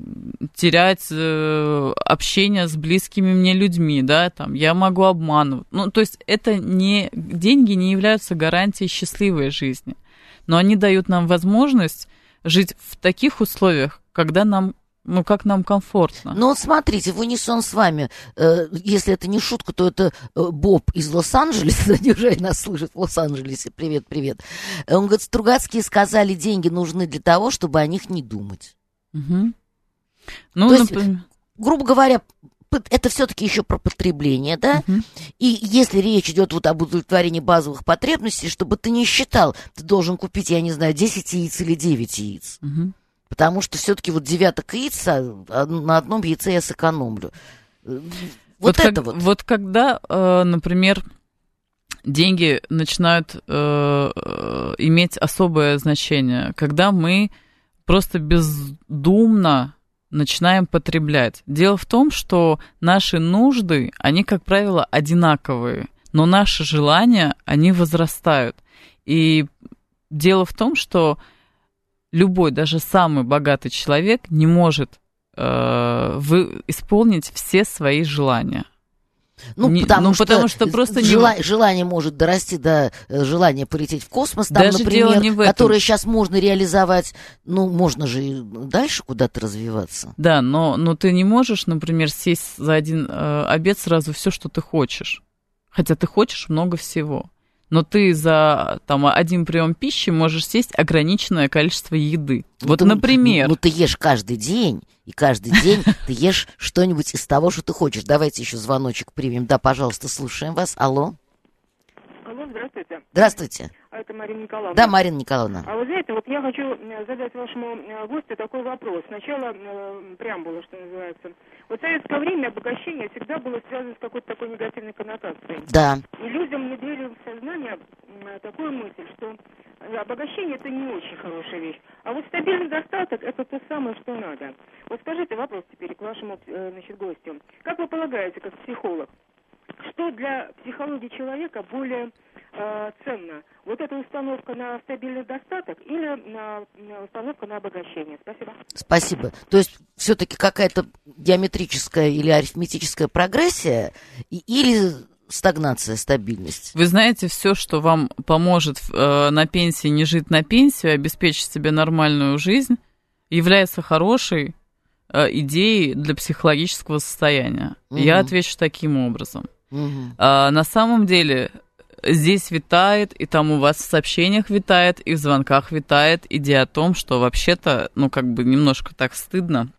терять э, общение с близкими мне людьми, да, там я могу обманывать. Ну, то есть это не деньги не являются гарантией счастливой жизни, но они дают нам возможность жить в таких условиях, когда нам ну, как нам комфортно. Ну, вот смотрите, в унисон с вами, э, если это не шутка, то это э, Боб из Лос-Анджелеса, неужели нас слышит в Лос-Анджелесе, привет, привет. Он говорит, Стругацкие сказали, деньги нужны для того, чтобы о них не думать. Угу. Ну, то есть, грубо говоря, это все-таки еще про потребление, да? Uh-huh. И если речь идет вот об удовлетворении базовых потребностей, чтобы ты не считал, ты должен купить, я не знаю, 10 яиц или 9 яиц. Uh-huh. Потому что все-таки вот девяток яйца, на одном яйце я сэкономлю. Вот, вот это как, вот. Вот когда, э, например, деньги начинают э, э, иметь особое значение, когда мы просто бездумно начинаем потреблять. Дело в том, что наши нужды, они, как правило, одинаковые, но наши желания, они возрастают. И дело в том, что любой, даже самый богатый человек не может э, вы, исполнить все свои желания. Ну, не, потому, ну, что, потому что просто жела, не... желание может дорасти до э, желания полететь в космос, там, Даже например, не в этом. которое сейчас можно реализовать. Ну, можно же и дальше куда-то развиваться. Да, но, но ты не можешь, например, сесть за один э, обед сразу все, что ты хочешь. Хотя ты хочешь много всего но ты за там, один прием пищи можешь съесть ограниченное количество еды. Ну, вот, ты, например. Ну, ты ешь каждый день, и каждый день ты ешь что-нибудь из того, что ты хочешь. Давайте еще звоночек примем. Да, пожалуйста, слушаем вас. Алло. Алло, здравствуйте. Здравствуйте. А это Марина Николаевна. Да, Марина Николаевна. А вы знаете, вот я хочу задать вашему э, гостю такой вопрос. Сначала э, преамбула, что называется. Вот в советское время обогащение всегда было связано с какой-то такой негативной коннотацией. Да. И людям внедрили в сознание такую мысль, что обогащение это не очень хорошая вещь. А вот стабильный достаток это то самое, что надо. Вот скажите вопрос теперь к вашему э, значит, гостю. Как вы полагаете, как психолог, что для психологии человека более э, ценно? Вот эта установка на стабильный достаток или на, на установка на обогащение? Спасибо. Спасибо. То есть все-таки какая-то геометрическая или арифметическая прогрессия или стагнация, стабильность. Вы знаете, все, что вам поможет э, на пенсии не жить на пенсию, обеспечить себе нормальную жизнь, является хорошей э, идеей для психологического состояния. Угу. Я отвечу таким образом. Угу. А, на самом деле здесь витает, и там у вас в сообщениях витает, и в звонках витает идея о том, что вообще-то, ну, как бы немножко так стыдно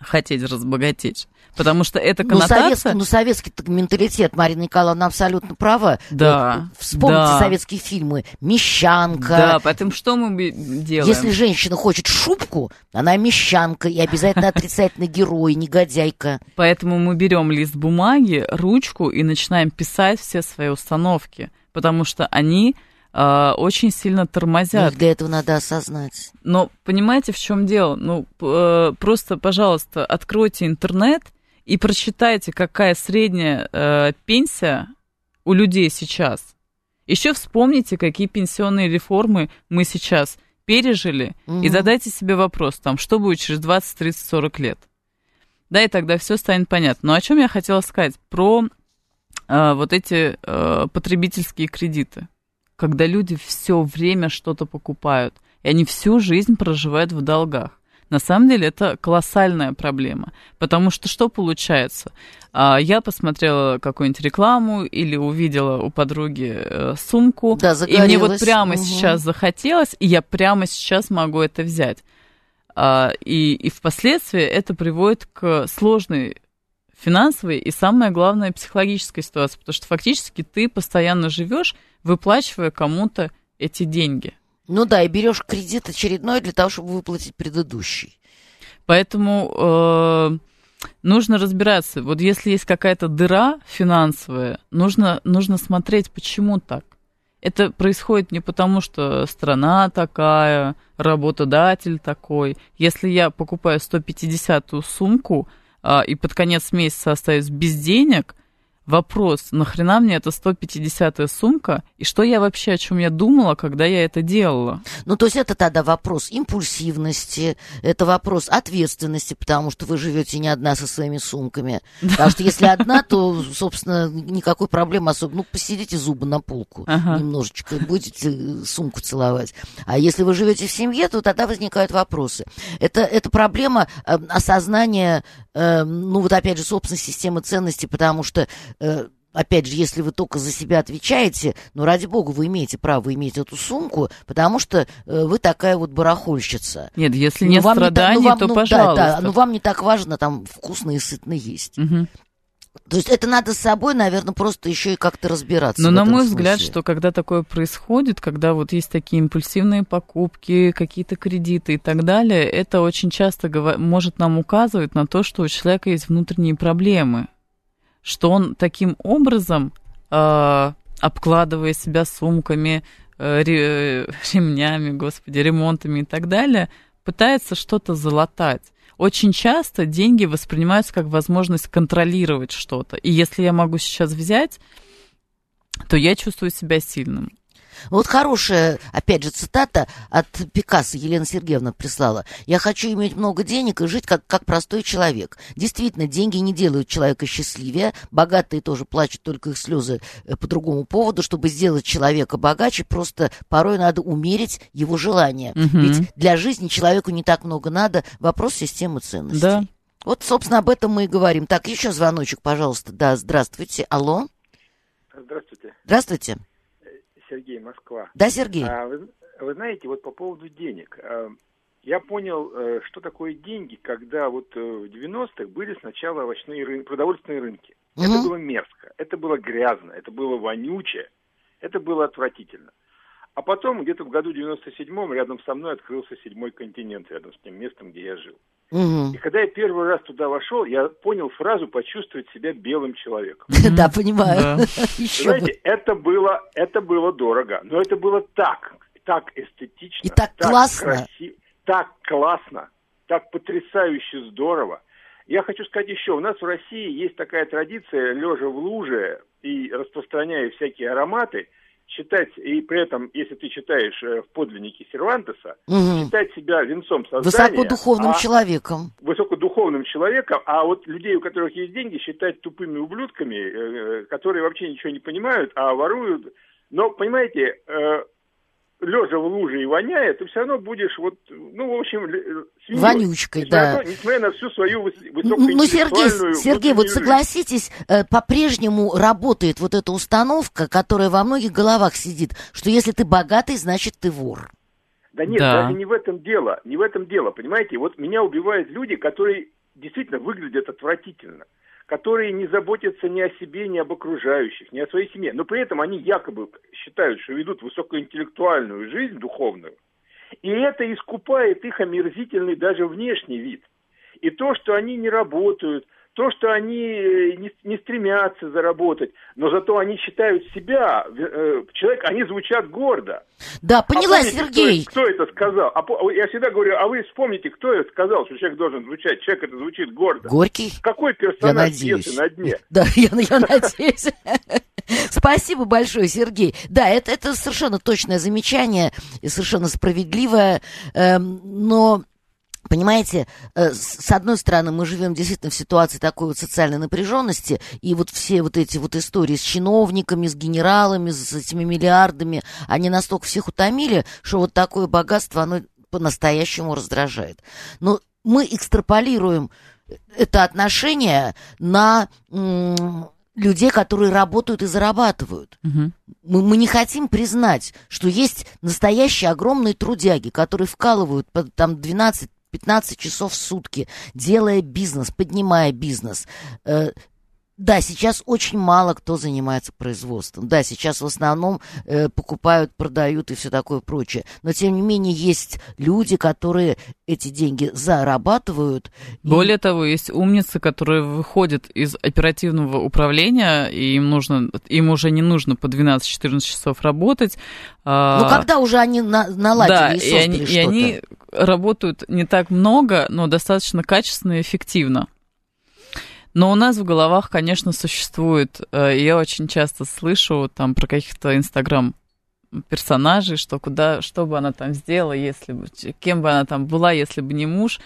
хотеть разбогатеть. Потому что это ну, коннотация... Ну, советский, ну, советский менталитет, Марина Николаевна абсолютно права. Да. Вот, вспомните да. советские фильмы «Мещанка». Да, поэтому что мы делаем? Если женщина хочет шубку, она мещанка и обязательно отрицательный герой, негодяйка. Поэтому мы берем лист бумаги, ручку и начинаем писать все свои установки, потому что они э, очень сильно тормозят. Ну, для этого надо осознать. Но понимаете, в чем дело? Ну, э, просто, пожалуйста, откройте интернет и прочитайте, какая средняя э, пенсия у людей сейчас. Еще вспомните, какие пенсионные реформы мы сейчас пережили, угу. и задайте себе вопрос, там, что будет через 20, 30, 40 лет. Да, и тогда все станет понятно. Но о чем я хотела сказать? Про э, вот эти э, потребительские кредиты когда люди все время что-то покупают, и они всю жизнь проживают в долгах. На самом деле это колоссальная проблема, потому что что получается? А, я посмотрела какую-нибудь рекламу или увидела у подруги э, сумку, да, и мне вот прямо угу. сейчас захотелось, и я прямо сейчас могу это взять. А, и, и впоследствии это приводит к сложной финансовой и, самое главное, психологической ситуации, потому что фактически ты постоянно живешь выплачивая кому-то эти деньги. Ну да, и берешь кредит очередной для того, чтобы выплатить предыдущий. Поэтому э, нужно разбираться. Вот если есть какая-то дыра финансовая, нужно, нужно смотреть, почему так. Это происходит не потому, что страна такая, работодатель такой. Если я покупаю 150-ю сумку а, и под конец месяца остаюсь без денег – вопрос, нахрена мне эта 150-я сумка, и что я вообще, о чем я думала, когда я это делала? Ну, то есть это тогда вопрос импульсивности, это вопрос ответственности, потому что вы живете не одна со своими сумками. Да. Потому что если одна, то, собственно, никакой проблемы особо. Ну, посидите зубы на полку ага. немножечко, будете сумку целовать. А если вы живете в семье, то тогда возникают вопросы. Это, это проблема э, осознания, э, ну, вот опять же, собственной системы ценностей, потому что Э, опять же, если вы только за себя отвечаете, ну, ради бога, вы имеете право иметь эту сумку, потому что э, вы такая вот барахольщица. Нет, если ну, нет ну, страданий, не, ну, вам, то ну, пожалуйста. Да, да, но вам не так важно там вкусно и сытно есть. Угу. То есть это надо с собой, наверное, просто еще и как-то разбираться. Но на мой смысле. взгляд, что когда такое происходит, когда вот есть такие импульсивные покупки, какие-то кредиты и так далее, это очень часто может нам указывать на то, что у человека есть внутренние проблемы что он таким образом, э, обкладывая себя сумками, э, ремнями, господи, ремонтами и так далее, пытается что-то залатать. Очень часто деньги воспринимаются как возможность контролировать что-то. И если я могу сейчас взять, то я чувствую себя сильным. Вот хорошая, опять же, цитата от Пикассо Елена Сергеевна прислала. «Я хочу иметь много денег и жить как, как простой человек. Действительно, деньги не делают человека счастливее. Богатые тоже плачут только их слезы э, по другому поводу. Чтобы сделать человека богаче, просто порой надо умерить его желания. Угу. Ведь для жизни человеку не так много надо. Вопрос системы ценностей». Да. Вот, собственно, об этом мы и говорим. Так, еще звоночек, пожалуйста. Да, здравствуйте. Алло. Здравствуйте. Здравствуйте. Сергей, Москва. Да, Сергей. А, вы, вы знаете, вот по поводу денег. А, я понял, э, что такое деньги, когда вот э, в 90-х были сначала овощные рынки, продовольственные рынки. Угу. Это было мерзко, это было грязно, это было вонючее, это было отвратительно. А потом, где-то в году 97-м, рядом со мной открылся седьмой континент, рядом с тем местом, где я жил. Угу. И когда я первый раз туда вошел, я понял фразу «почувствовать себя белым человеком». Да, понимаю. Знаете, это было, это было дорого, но это было так, так эстетично, И так классно. красиво, так классно, так потрясающе здорово. Я хочу сказать еще, у нас в России есть такая традиция, лежа в луже и распространяя всякие ароматы, считать, и при этом, если ты читаешь э, в подлиннике Сервантеса, Мгм. считать себя венцом создания, Высокодуховным а- человеком. высокодуховным человеком, а вот людей, у которых есть деньги, считать тупыми ублюдками, э, которые вообще ничего не понимают, а воруют. Но, понимаете, э, лежа в луже и воняя, ты все равно будешь вот, ну, в общем, л- свиньей. Вонючкой, да. то- Несмотря на всю свою выс- Ну, Сергей, Сергей, вот согласитесь, э, по-прежнему работает вот эта установка, которая во многих головах сидит, что если ты богатый, значит ты вор. Да нет, Да. даже не в этом дело, не в этом дело, понимаете? Вот меня убивают люди, которые действительно выглядят отвратительно, которые не заботятся ни о себе, ни об окружающих, ни о своей семье, но при этом они якобы считают, что ведут высокоинтеллектуальную жизнь духовную, и это искупает их омерзительный даже внешний вид. И то, что они не работают, то, что они э, не, не стремятся заработать, но зато они считают себя, э, человек, они звучат гордо. Да, поняла, А помните, Сергей. Кто, кто это сказал? А я всегда говорю, а вы вспомните, кто это сказал, что человек должен звучать. Человек это звучит гордо. Горький? Какой Я персонаж надеюсь. пьесы на дне? Да, я, я надеюсь. Спасибо большое, Сергей. Да, это, это совершенно точное замечание и совершенно справедливое, эм, но Понимаете, э, с одной стороны, мы живем действительно в ситуации такой вот социальной напряженности, и вот все вот эти вот истории с чиновниками, с генералами, с этими миллиардами, они настолько всех утомили, что вот такое богатство, оно по-настоящему раздражает. Но мы экстраполируем это отношение на людей, которые работают и зарабатывают. Мгм. Мы, мы не хотим признать, что есть настоящие огромные трудяги, которые вкалывают по там 12 15 часов в сутки, делая бизнес, поднимая бизнес. Э, да, сейчас очень мало кто занимается производством. Да, сейчас в основном э, покупают, продают и все такое прочее. Но тем не менее есть люди, которые эти деньги зарабатывают. и- Более того, есть умницы, которые выходят из оперативного управления, и им нужно, им уже не нужно по 12-14 часов работать. а, Ну, когда уже они на- наладили да, и и создали они, и что-то. они работают не так много, но достаточно качественно и эффективно. Но у нас в головах, конечно, существует, э, я очень часто слышу там про каких-то инстаграм персонажей, что куда, что бы она там сделала, если бы, кем бы она там была, если бы не муж.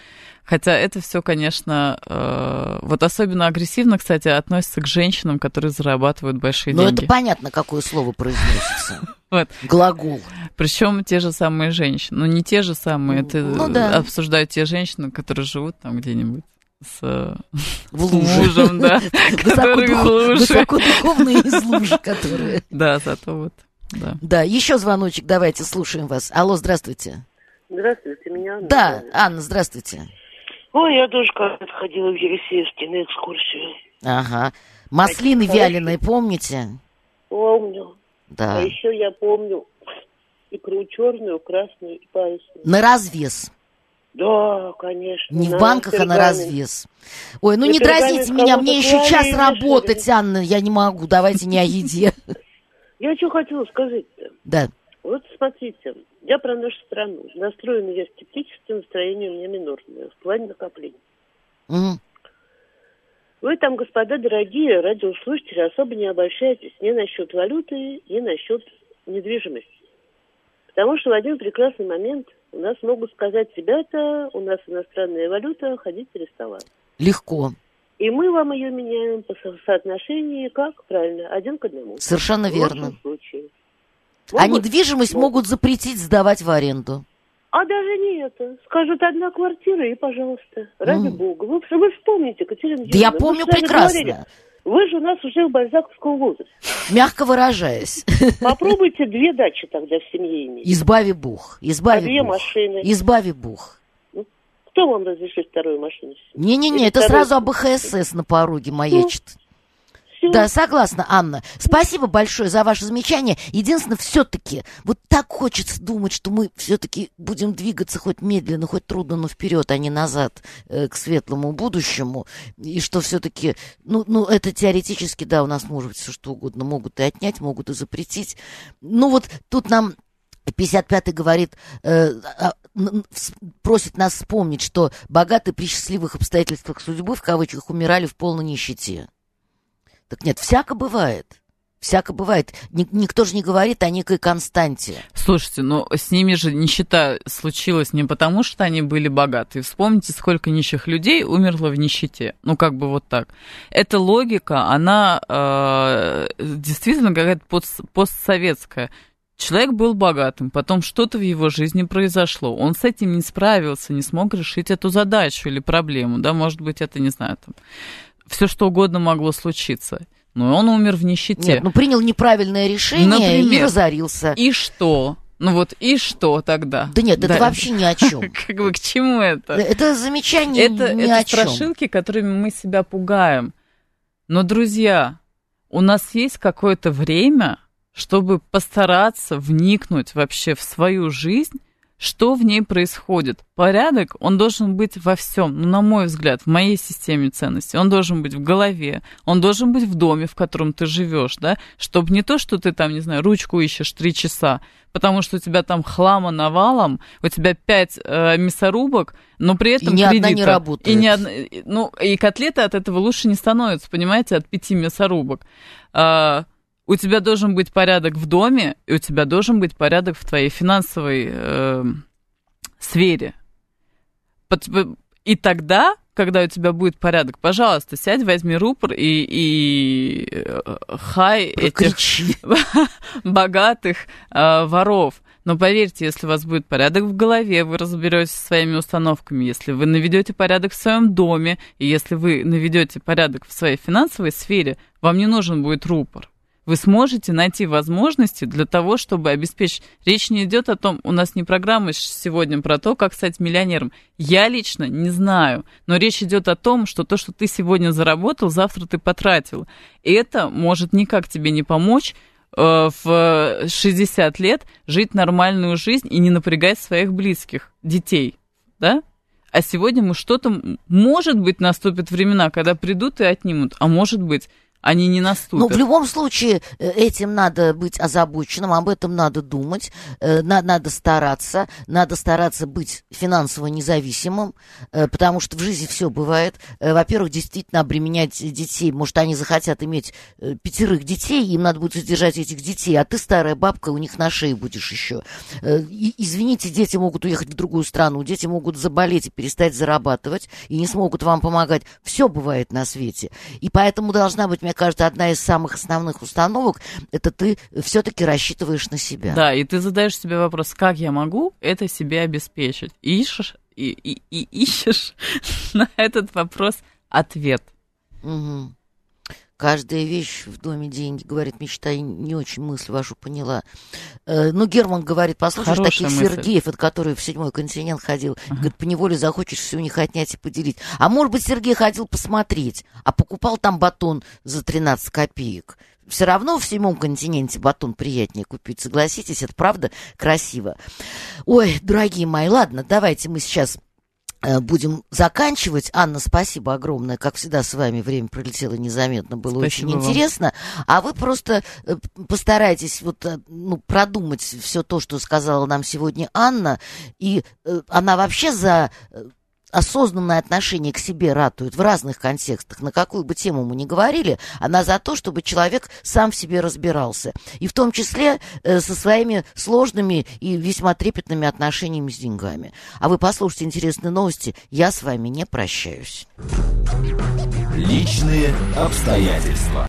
Хотя это все, конечно, э, вот особенно агрессивно, кстати, относится к женщинам, которые зарабатывают большие Но деньги. это понятно, какое слово произносится. Вот. Глагол. Причем те же самые женщины. Ну, не те же самые, это Ну да. обсуждают те женщины, которые живут там где-нибудь с В луже. мужем, да, Высокодух- лужи. Высокодуховные из лужи, которые... Да, зато вот, да. Да, еще звоночек, давайте, слушаем вас. Алло, здравствуйте. Здравствуйте, меня Анна Да. Анна, здравствуйте. Ой, я тоже когда-то ходила в Елисеевске на экскурсию. Ага. Маслины вяленые, помните? Помню. Да. А еще я помню икру черную, красную и парусную. На развес. Да, конечно. Не в банках, а на пергамент. развес. Ой, ну На не пергамент дразните меня, мне еще час и работать, Анна, я не могу. Давайте не о еде. Я что хотела сказать-то. Да. Вот смотрите, я про нашу страну. Настроена я скептически, настроение у меня минорное в плане накопления. Мгм. Вы там, господа дорогие радиослушатели, особо не обольщайтесь ни насчет валюты, ни насчет недвижимости. Потому что в один прекрасный момент у нас могут сказать, ребята, у нас иностранная валюта, ходите арестовать. Легко. И мы вам ее меняем по со- соотношению, как правильно, один к одному. Совершенно В верно. случае. А недвижимость могут. могут запретить сдавать в аренду. А даже не это. Скажут, одна квартира, и пожалуйста. Ради Мгм. бога. Вы, вы вспомните, Катерина Да я Юрьевна, помню прекрасно, говорили, Вы же у нас уже в бальзаковском возрасте. мягко выражаясь. Попробуйте две дачи тогда в семье иметь. Избави Бог, А избави две Бог. машины. Избави Бог. Кто вам разрешит вторую машину? Не-не-не, это второй- сразу АБХСС на пороге маячит. Всё. Да, согласна, Анна. Спасибо большое за ваше замечание. Единственное, все-таки, вот так хочется думать, что мы все-таки будем двигаться хоть медленно, хоть трудно, но вперед, а не назад э, к светлому будущему. И что все-таки, ну, ну, это теоретически, да, у нас может быть все что угодно. Могут и отнять, могут и запретить. Ну, вот тут нам 55-й говорит, э, а, просит нас вспомнить, что богатые при счастливых обстоятельствах судьбы, в кавычках, умирали в полной нищете. Так нет, всяко бывает. Всяко бывает. Никто же не говорит о некой константе. Слушайте, ну с ними же нищета случилась не потому, что они были богаты. Вспомните, сколько нищих людей умерло в нищете. Ну, как бы вот так. Эта логика, она э, действительно какая-то пост, постсоветская. Человек был богатым, потом что-то в его жизни произошло. Он с этим не справился, не смог решить эту задачу или проблему. Да, может быть, это, не знаю, там, все что угодно могло случиться. Но он умер в нищете. Нет, ну принял неправильное решение Например, и разорился. И что? Ну вот и что тогда? Да нет, да. это вообще ни о чем. Как бы к чему это? Это замечание это, ни это о чем. страшилки, которыми мы себя пугаем. Но, друзья, у нас есть какое-то время, чтобы постараться вникнуть вообще в свою жизнь что в ней происходит. Порядок, он должен быть во всем, ну, на мой взгляд, в моей системе ценностей. Он должен быть в голове, он должен быть в доме, в котором ты живешь, да, чтобы не то, что ты там, не знаю, ручку ищешь три часа, потому что у тебя там хлама навалом, у тебя пять э, мясорубок, но при этом и ни кредита. одна не работает. И, ни одна, ну, и котлеты от этого лучше не становятся, понимаете, от пяти мясорубок. А, у тебя должен быть порядок в доме, и у тебя должен быть порядок в твоей финансовой э, сфере. И тогда, когда у тебя будет порядок, пожалуйста, сядь, возьми рупор и, и э, хай этих богатых э, воров. Но поверьте, если у вас будет порядок в голове, вы разберетесь со своими установками. Если вы наведете порядок в своем доме, и если вы наведете порядок в своей финансовой сфере, вам не нужен будет рупор вы сможете найти возможности для того, чтобы обеспечить. Речь не идет о том, у нас не программа сегодня про то, как стать миллионером. Я лично не знаю, но речь идет о том, что то, что ты сегодня заработал, завтра ты потратил. И это может никак тебе не помочь э, в 60 лет жить нормальную жизнь и не напрягать своих близких, детей, да? А сегодня мы что-то, может быть, наступят времена, когда придут и отнимут, а может быть, они не наступят. Ну, в любом случае, э, этим надо быть озабоченным, об этом надо думать, э, надо стараться, надо стараться быть финансово независимым, э, потому что в жизни все бывает. Во-первых, действительно обременять детей, может, они захотят иметь пятерых детей, им надо будет содержать этих детей, а ты старая бабка, у них на шее будешь еще. Извините, дети могут уехать в другую страну, дети могут заболеть и перестать зарабатывать, и не смогут вам помогать. Все бывает на свете. И поэтому должна быть мне кажется, одна из самых основных установок, это ты все-таки рассчитываешь на себя. Да, и ты задаешь себе вопрос, как я могу это себе обеспечить? И ищешь, и, и, и ищешь на этот вопрос ответ. Угу. Каждая вещь в доме деньги, говорит мечта, не очень мысль вашу поняла. Э, ну, Герман говорит, послушаешь Хорошая таких мысль. Сергеев, от которых в седьмой континент ходил, ага. говорит, по неволе захочешь все у них отнять и поделить. А может быть, Сергей ходил посмотреть, а покупал там батон за 13 копеек все равно в седьмом континенте батон приятнее купить, согласитесь, это правда красиво. Ой, дорогие мои, ладно, давайте мы сейчас будем заканчивать. Анна, спасибо огромное. Как всегда, с вами время пролетело незаметно. Было спасибо очень вам. интересно. А вы просто э, постарайтесь вот, э, ну, продумать все то, что сказала нам сегодня Анна. И она вообще за осознанное отношение к себе ратует в разных контекстах, на какую бы тему мы ни говорили, она за то, чтобы человек сам в себе разбирался. И в том числе э, со своими сложными и весьма трепетными отношениями с деньгами. А вы послушайте интересные новости. Я с вами не прощаюсь. Личные обстоятельства.